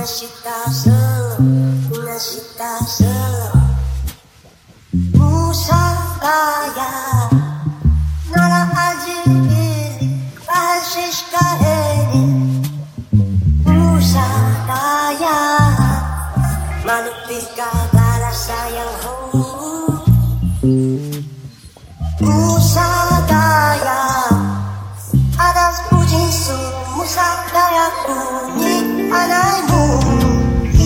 uma agitação, uma agitação. Musa gaia, nara adiviri, caere. Musa gaia, mano pica para saia oh. roubo. Musa adas pudinsu, musa gaia kuni, anai.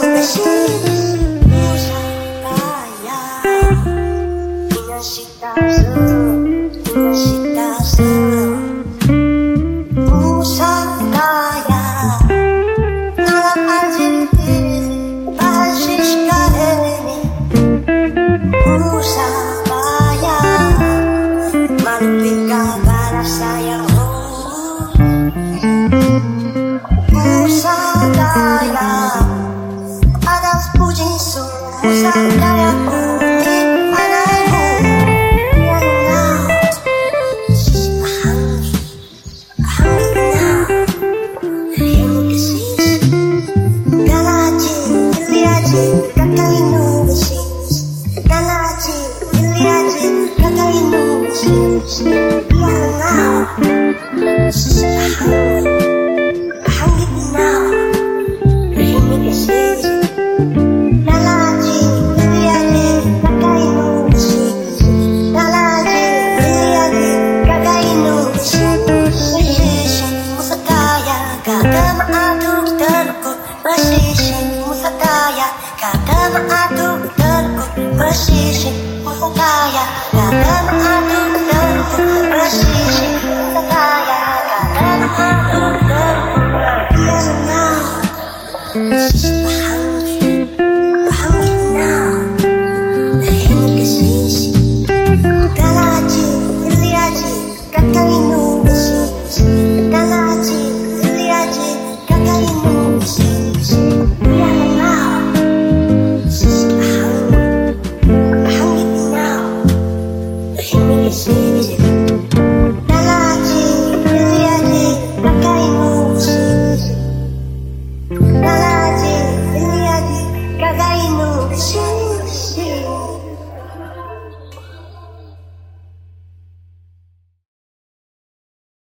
在心里的树上发芽，平安喜乐，平安喜乐，平安喜乐，树上发芽，让爱紧紧把心系在你，树上。Catalina, Catalina, Catalina, Catalina, Catalina, precision musakaya tuh, tuh, tekuk precision musakaya kada soothe